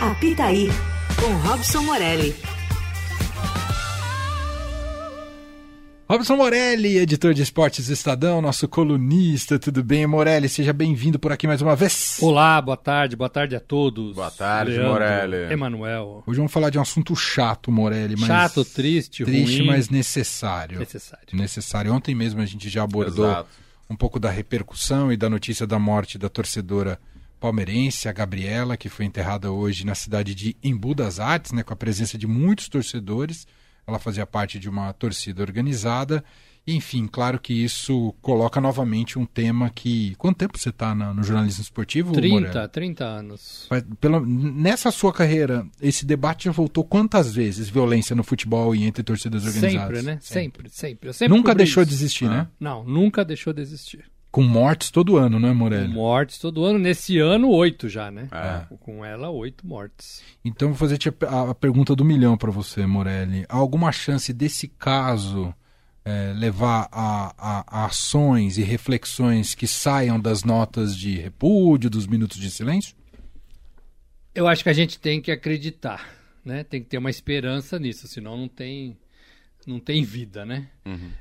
Apitaí, com Robson Morelli. Robson Morelli, editor de esportes do Estadão, nosso colunista, tudo bem? Morelli, seja bem-vindo por aqui mais uma vez. Olá, boa tarde, boa tarde a todos. Boa tarde, Leandro, Morelli. Emanuel. Hoje vamos falar de um assunto chato, Morelli, mas Chato, triste, triste, ruim. mas necessário. Necessário. Necessário. Ontem mesmo a gente já abordou Exato. um pouco da repercussão e da notícia da morte da torcedora palmeirense, a Gabriela, que foi enterrada hoje na cidade de Embu das Artes, né, com a presença de muitos torcedores. Ela fazia parte de uma torcida organizada. Enfim, claro que isso coloca novamente um tema que. Quanto tempo você está no jornalismo esportivo, 30, Morelli? 30 anos. Faz- pelo- nessa sua carreira, esse debate já voltou quantas vezes? Violência no futebol e entre torcidas organizadas? Sempre, né? Sempre, sempre. Eu sempre Nunca deixou de isso. existir, né? Não, nunca deixou de existir. Com mortes todo ano, não é, Morelli? Mortes todo ano. Nesse ano, oito já, né? É. Com ela, oito mortes. Então vou fazer te- a, pergunta do milhão para você, Morelli. Há alguma chance desse caso eh, levar a, a- a ações e reflexões que saiam das notas de repúdio, dos minutos de silêncio? Eu acho que a gente tem que acreditar, né? Tem que ter uma esperança nisso, senão não tem, não tem vida, né?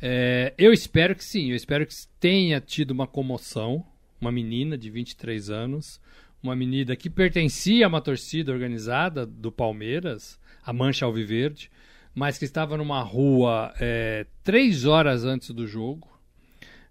É, eu espero que sim, eu espero que tenha tido uma comoção, uma menina de 23 anos, uma menina que pertencia a uma torcida organizada do Palmeiras, a Mancha Alviverde, mas que estava numa rua é, três horas antes do jogo.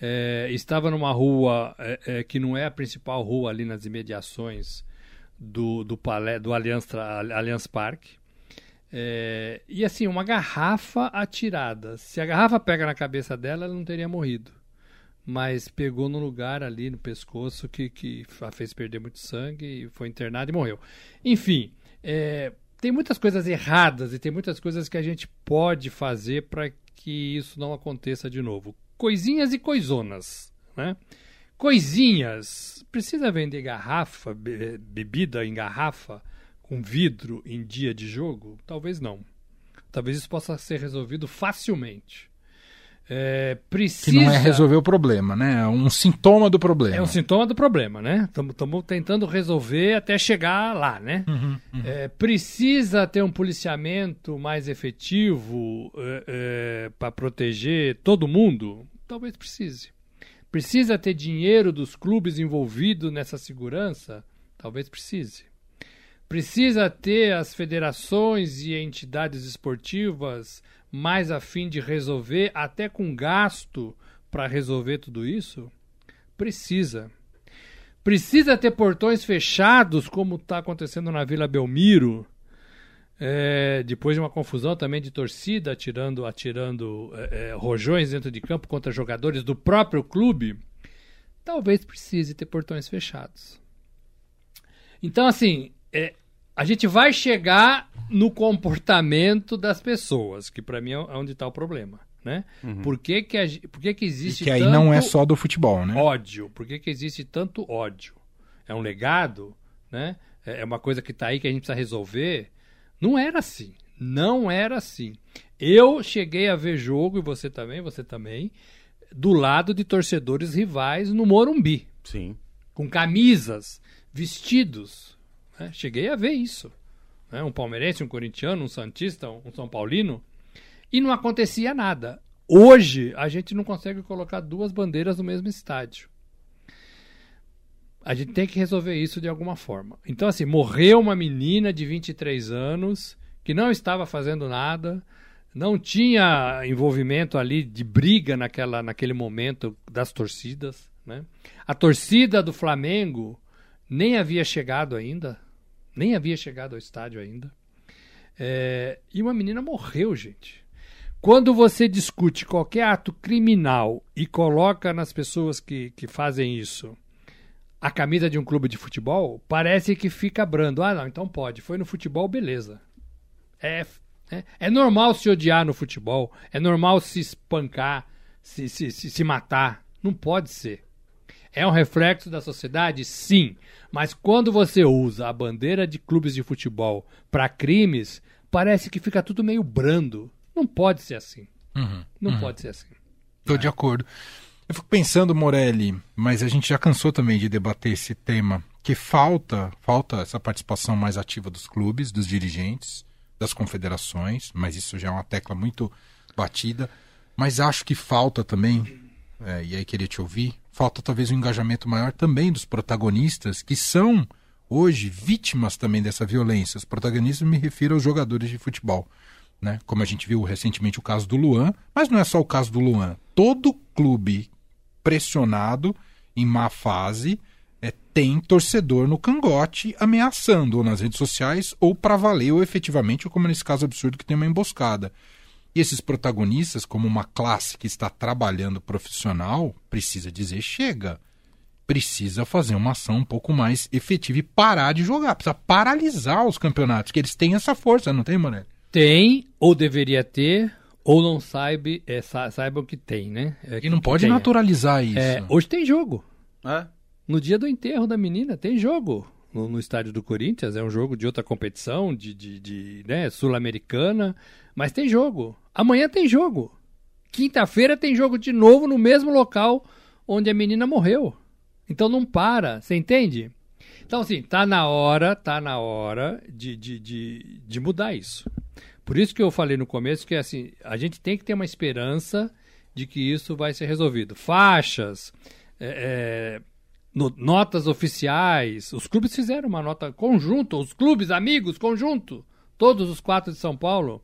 É, estava numa rua é, é, que não é a principal rua ali nas imediações do, do, palé, do Allianz, Allianz Parque. É, e assim, uma garrafa atirada. Se a garrafa pega na cabeça dela, ela não teria morrido. Mas pegou no lugar ali no pescoço que, que a fez perder muito sangue e foi internada e morreu. Enfim, é, tem muitas coisas erradas e tem muitas coisas que a gente pode fazer para que isso não aconteça de novo. Coisinhas e coisonas, né? Coisinhas. Precisa vender garrafa, be- bebida em garrafa com vidro em dia de jogo? Talvez não. Talvez isso possa ser resolvido facilmente. É, Que precisa. não é resolver o problema, né? É um sintoma do problema. É um sintoma do problema, né? Estamos tentando resolver até chegar lá, né? Uhum, É, precisa ter um policiamento mais efetivo para proteger todo mundo? Talvez precise. Precisa ter dinheiro dos clubes envolvidos nessa segurança? Talvez precise. Precisa ter as federações e entidades esportivas mais a fim de resolver, até com gasto para resolver tudo isso? Precisa. Precisa ter portões fechados, como está acontecendo na Vila Belmiro, é, depois de uma confusão também de torcida atirando, atirando é, é, rojões dentro de campo contra jogadores do próprio clube. Talvez precise ter portões fechados. Então, assim, é, a gente vai chegar no comportamento das pessoas, que para mim é onde está o problema. Né? Por que, que, a, por que, que E existe que aí tanto não é só do futebol, né? ódio? Por que, que existe tanto ódio? É um legado, né? É é uma coisa que está aí que a gente precisa resolver. Não era assim. Não era assim. Eu cheguei a ver jogo, e você também, você também, do lado de torcedores rivais no Morumbi, Sim. com camisas, vestidos. Né? Cheguei a ver isso. né? Um palmeirense, um corintiano, um santista, um São Paulino. E não acontecia nada. Hoje, a gente não consegue colocar duas bandeiras no mesmo estádio. A gente tem que resolver isso de alguma forma. Então, assim, morreu uma menina de 23 anos que não estava fazendo nada, não tinha envolvimento ali de briga naquela, naquele momento das torcidas. Né? A torcida do Flamengo nem havia chegado ainda, nem havia chegado ao estádio ainda. É, e uma menina morreu, gente. Quando você discute qualquer ato criminal e coloca nas pessoas que, que fazem isso a camisa de um clube de futebol, parece que fica brando. Ah, não, então pode. Foi no futebol, beleza. É, é, é normal se odiar no futebol. É normal se espancar, se, se, se, se matar. Não pode ser. É um reflexo da sociedade? Sim. Mas quando você usa a bandeira de clubes de futebol para crimes, parece que fica tudo meio brando. Não pode ser assim. Uhum, Não uhum. pode ser assim. Tô de acordo. Eu fico pensando, Morelli, mas a gente já cansou também de debater esse tema que falta, falta essa participação mais ativa dos clubes, dos dirigentes, das confederações, mas isso já é uma tecla muito batida. Mas acho que falta também, é, e aí queria te ouvir, falta talvez um engajamento maior também dos protagonistas, que são hoje vítimas também dessa violência. Os protagonistas me refiro aos jogadores de futebol. Né? Como a gente viu recentemente o caso do Luan, mas não é só o caso do Luan. Todo clube pressionado em má fase é, tem torcedor no cangote ameaçando ou nas redes sociais ou para valer ou efetivamente, ou como nesse caso absurdo que tem uma emboscada. E esses protagonistas, como uma classe que está trabalhando profissional, precisa dizer chega. Precisa fazer uma ação um pouco mais efetiva e parar de jogar. Precisa paralisar os campeonatos, que eles têm essa força, não tem, Morelli? Tem, ou deveria ter, ou não saiba, é, saiba o que tem, né? É, e não pode naturalizar isso. É, hoje tem jogo. É? No dia do enterro da menina, tem jogo. No, no estádio do Corinthians, é um jogo de outra competição, de, de, de né, sul-americana, mas tem jogo. Amanhã tem jogo. Quinta-feira tem jogo de novo no mesmo local onde a menina morreu. Então não para, você entende? Então, assim, tá na hora, tá na hora de, de, de, de mudar isso. Por isso que eu falei no começo que assim, a gente tem que ter uma esperança de que isso vai ser resolvido. Faixas, é, é, no, notas oficiais. Os clubes fizeram uma nota conjunta, os clubes, amigos, conjunto. Todos os quatro de São Paulo.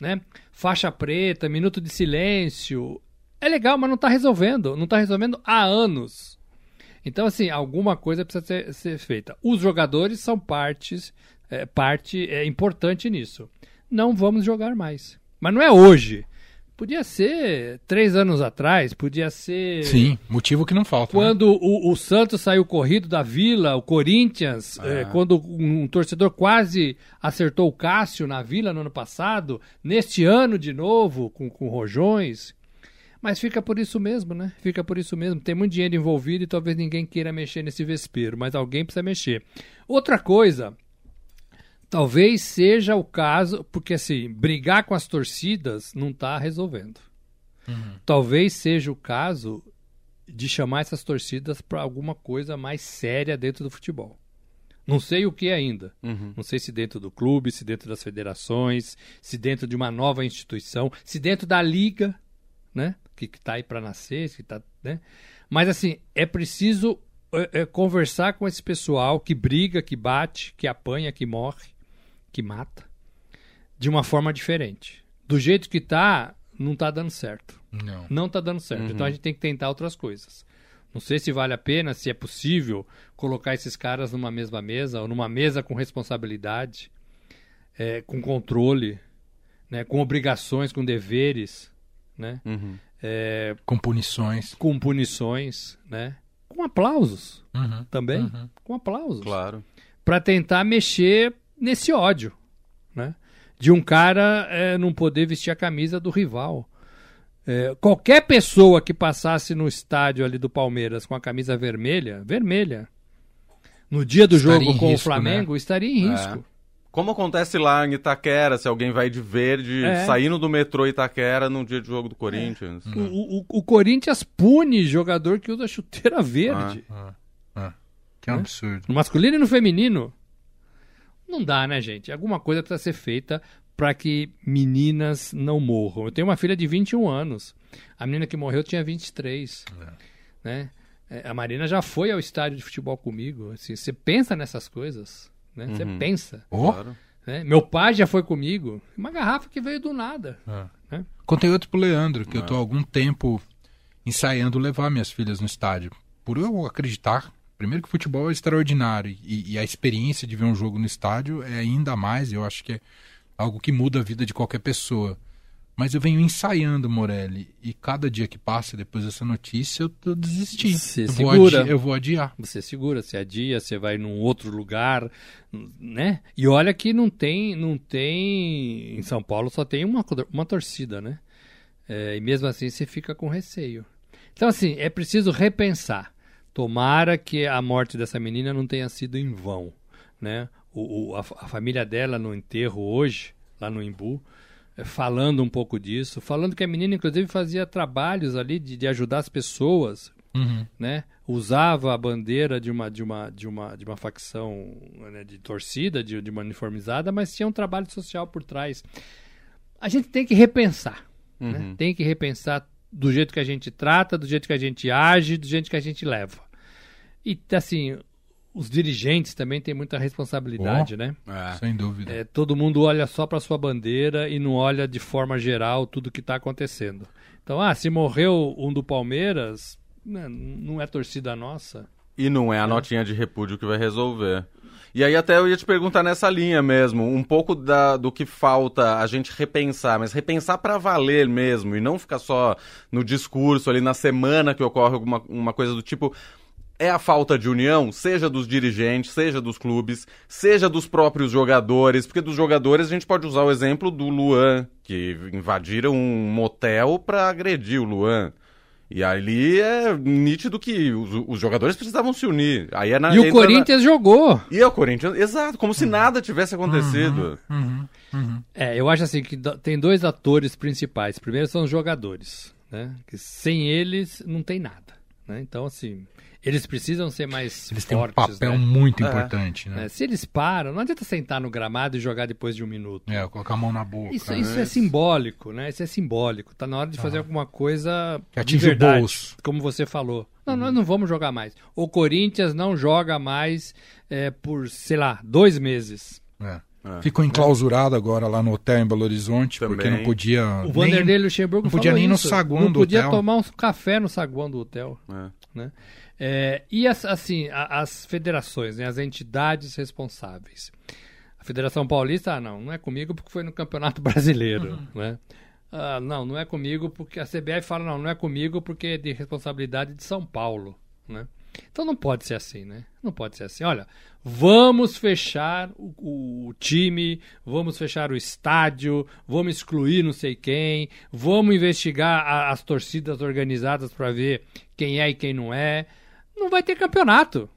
Né? Faixa preta, minuto de silêncio. É legal, mas não está resolvendo. Não está resolvendo há anos. Então, assim, alguma coisa precisa ser, ser feita. Os jogadores são partes, é, parte é, importante nisso não vamos jogar mais. Mas não é hoje. Podia ser três anos atrás, podia ser. Sim, motivo que não falta. Né? Quando né? o, o, Santos saiu corrido da Vila, o Corinthians, é. É, quando um torcedor quase acertou o Cássio na Vila no ano passado, neste ano de novo, com, com Rojões. Mas fica por isso mesmo, né? Fica por isso mesmo. Tem muito dinheiro envolvido e talvez ninguém queira mexer nesse vespeiro, mas alguém precisa mexer. Outra coisa Talvez seja o caso, porque assim, brigar com as torcidas não está resolvendo. Uhum. Talvez seja o caso de chamar essas torcidas para alguma coisa mais séria dentro do futebol. Não sei o que ainda. Uhum. Não sei se dentro do clube, se dentro das federações, se dentro de uma nova instituição, se dentro da liga, né? Que está aí para nascer, que tá, né? Mas assim, é preciso é, é, conversar com esse pessoal que briga, que bate, que apanha, que morre que mata, de uma forma diferente. Do jeito que tá, não tá dando certo. Não. Não tá dando certo. Uhum. Então a gente tem que tentar outras coisas. Não sei se vale a pena, se é possível colocar esses caras numa mesma mesa, ou numa mesa com responsabilidade, é, com controle, né, com obrigações, com deveres, né? Uhum. É, com punições. Com punições, né? Com aplausos uhum. também. Uhum. Com aplausos. Claro. Para tentar mexer nesse ódio, né? De um cara é, não poder vestir a camisa do rival. É, qualquer pessoa que passasse no estádio ali do Palmeiras com a camisa vermelha, vermelha, no dia do estaria jogo com risco, o Flamengo, né? estaria em é. risco. É. Como acontece lá em Itaquera, se alguém vai de verde, é. saindo do metrô Itaquera num dia de jogo do Corinthians. É. O, o, o, Corinthians pune jogador que usa chuteira verde. Ah, ah, ah. Que absurdo. No masculino e no feminino. Não dá, né, gente? Alguma coisa precisa ser feita para que meninas não morram. Eu tenho uma filha de 21 anos. A menina que morreu tinha 23. É. Né? É, a Marina já foi ao estádio de futebol comigo. Assim, você pensa nessas coisas. Né? Você uhum. pensa. Oh. Claro. Né? Meu pai já foi comigo. Uma garrafa que veio do nada. É. Né? Contei outro pro Leandro, que eu tô há algum tempo ensaiando levar minhas filhas no estádio. Por eu acreditar Primeiro que o futebol é extraordinário e, e, a experiência de ver um jogo no estádio é ainda mais, eu acho que é algo que muda a vida de qualquer pessoa. Mas eu venho ensaiando, Morelli, e cada dia que passa depois dessa notícia eu tô desistindo. Você eu segura. Vou adiar, eu vou adiar. Você segura, você adia, você vai num outro lugar, né? E olha que não tem, não tem, em São Paulo só tem uma, uma torcida, né? É, e mesmo assim você fica com receio. Então assim, é preciso repensar. Tomara que a morte dessa menina não tenha sido em vão, né? O, o a, a, família dela no enterro hoje, lá no Imbu, é, falando um pouco disso, falando que a menina inclusive fazia trabalhos ali de, de ajudar as pessoas uhum. né? Usava a bandeira de uma, de uma, de uma, de uma facção né, de torcida, de, de uma uniformizada, mas tinha um trabalho social por trás. A gente tem que repensar. Né? Uhum. Né? Tem que repensar do jeito que a gente trata, do jeito que a gente age, do jeito que a gente leva. E, assim, os dirigentes também têm muita responsabilidade, oh, né? É. Sem dúvida. É, todo mundo olha só para sua bandeira e não olha de forma geral tudo que está acontecendo. Então, ah, se morreu um do Palmeiras, né, não é torcida nossa. E não é a é. notinha de repúdio que vai resolver. E aí até eu ia te perguntar nessa linha mesmo, um pouco da, do que falta a gente repensar, mas repensar para valer mesmo e não ficar só no discurso ali na semana que ocorre alguma uma coisa do tipo, é a falta de união, seja dos dirigentes, seja dos clubes, seja dos próprios jogadores, porque dos jogadores a gente pode usar o exemplo do Luan, que invadiram um motel para agredir o Luan. E ali é nítido que os, os, jogadores precisavam se unir. Aí é na, e o Corinthians na... jogou. E é o Corinthians, exato, como se uhum. nada tivesse acontecido. Uhum, uhum, uhum. É, eu acho assim que tem dois atores principais. Primeiro são os jogadores, né? Que sem eles não tem nada. Né? Então, assim, eles precisam ser mais eles fortes. Têm um papel né? muito é. importante, né? É, se eles param, não adianta sentar no gramado e jogar depois de um minuto. É, colocar a mão na boca. Isso, né? isso é simbólico, né? Isso é simbólico. Tá na hora de fazer ah. alguma coisa que atinge verdade, o bolso. Como você falou. Não, nós não vamos jogar mais. O Corinthians não joga mais é, por, sei lá, dois meses. É. É. Ficou enclausurado agora lá no hotel em Belo Horizonte, Também. porque não podia. O Vanderlei Luxemburgo não podia nem isso. no saguão não do hotel. Não podia tomar um café no saguão do hotel. É. Né? É, e as, assim, as federações, né, as entidades responsáveis. A Federação Paulista, ah, não, não é comigo porque foi no Campeonato Brasileiro, uhum. né? Ah, não, não é comigo porque a CBF fala, não, não é comigo porque é de responsabilidade de São Paulo, né? Então não pode ser assim, né? Não pode ser assim. Olha, vamos fechar o, o, time, vamos fechar o estádio, vamos excluir não sei quem, vamos investigar a, as torcidas organizadas para ver quem é e quem não é não vai ter campeonato.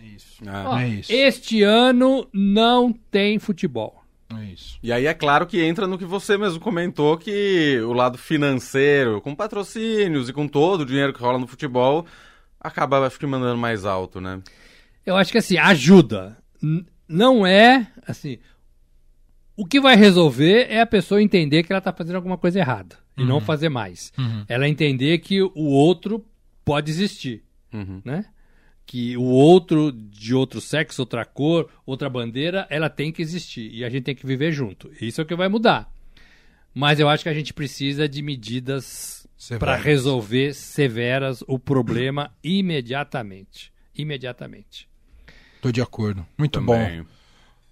É isso. Ah, Ó, é isso. Este ano não tem futebol. É isso. E aí é claro que entra no que você mesmo comentou, que o lado financeiro, com patrocínios e com todo o dinheiro que rola no futebol, acaba, acho que, mandando mais alto, né? Eu acho que, assim, ajuda. não é, assim... O que vai resolver é a pessoa entender que ela está fazendo alguma coisa errada e não uhum. fazer mais. Uhum. Ela entender que o outro pode existir uhum. né? Que o outro de outro sexo, outra cor, outra bandeira, ela tem que existir e a gente tem que viver junto. Isso é o que vai mudar. Mas eu acho que a gente precisa de medidas para resolver severas o problema imediatamente. Imediatamente. Estou de acordo. Muito Também. bom.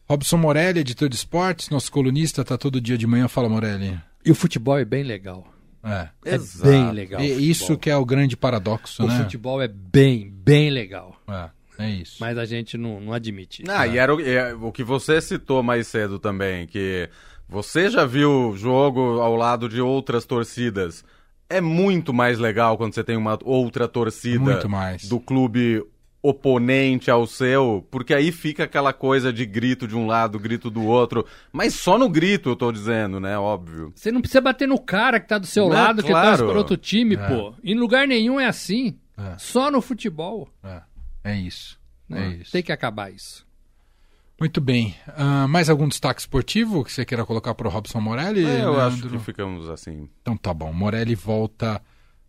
Robson Morelli, editor de esportes, nosso colunista, está todo dia de manhã. Fala, Morelli. E o futebol é bem legal. É, é bem legal. E isso que é o grande paradoxo, o né? O futebol é bem, bem legal. É. É isso. Mas a gente não, não admite. Isso. Ah, e era o, é, o que você citou mais cedo também, que você já viu jogo ao lado de outras torcidas. É muito mais legal quando você tem uma outra torcida do clube oponente ao seu, porque aí fica aquela coisa de grito de um lado, grito do outro, mas só no grito eu tô dizendo, né, óbvio. Você não precisa bater no cara que tá do seu não, lado, claro. que tá por outro time, é. pô. Em lugar nenhum é assim. É. Só no futebol. É, é isso. É isso. Tem que acabar isso. Muito bem. Uh, mais algum destaque esportivo que você queira colocar para o Robson Morelli? É, eu Leandro? acho que ficamos assim. Então tá bom. Morelli volta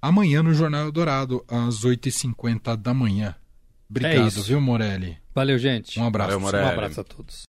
amanhã no Jornal Dourado, às 8h50 da manhã. Obrigado, é viu, Morelli? Valeu, gente. Um abraço. Valeu, Morelli. Um abraço a todos.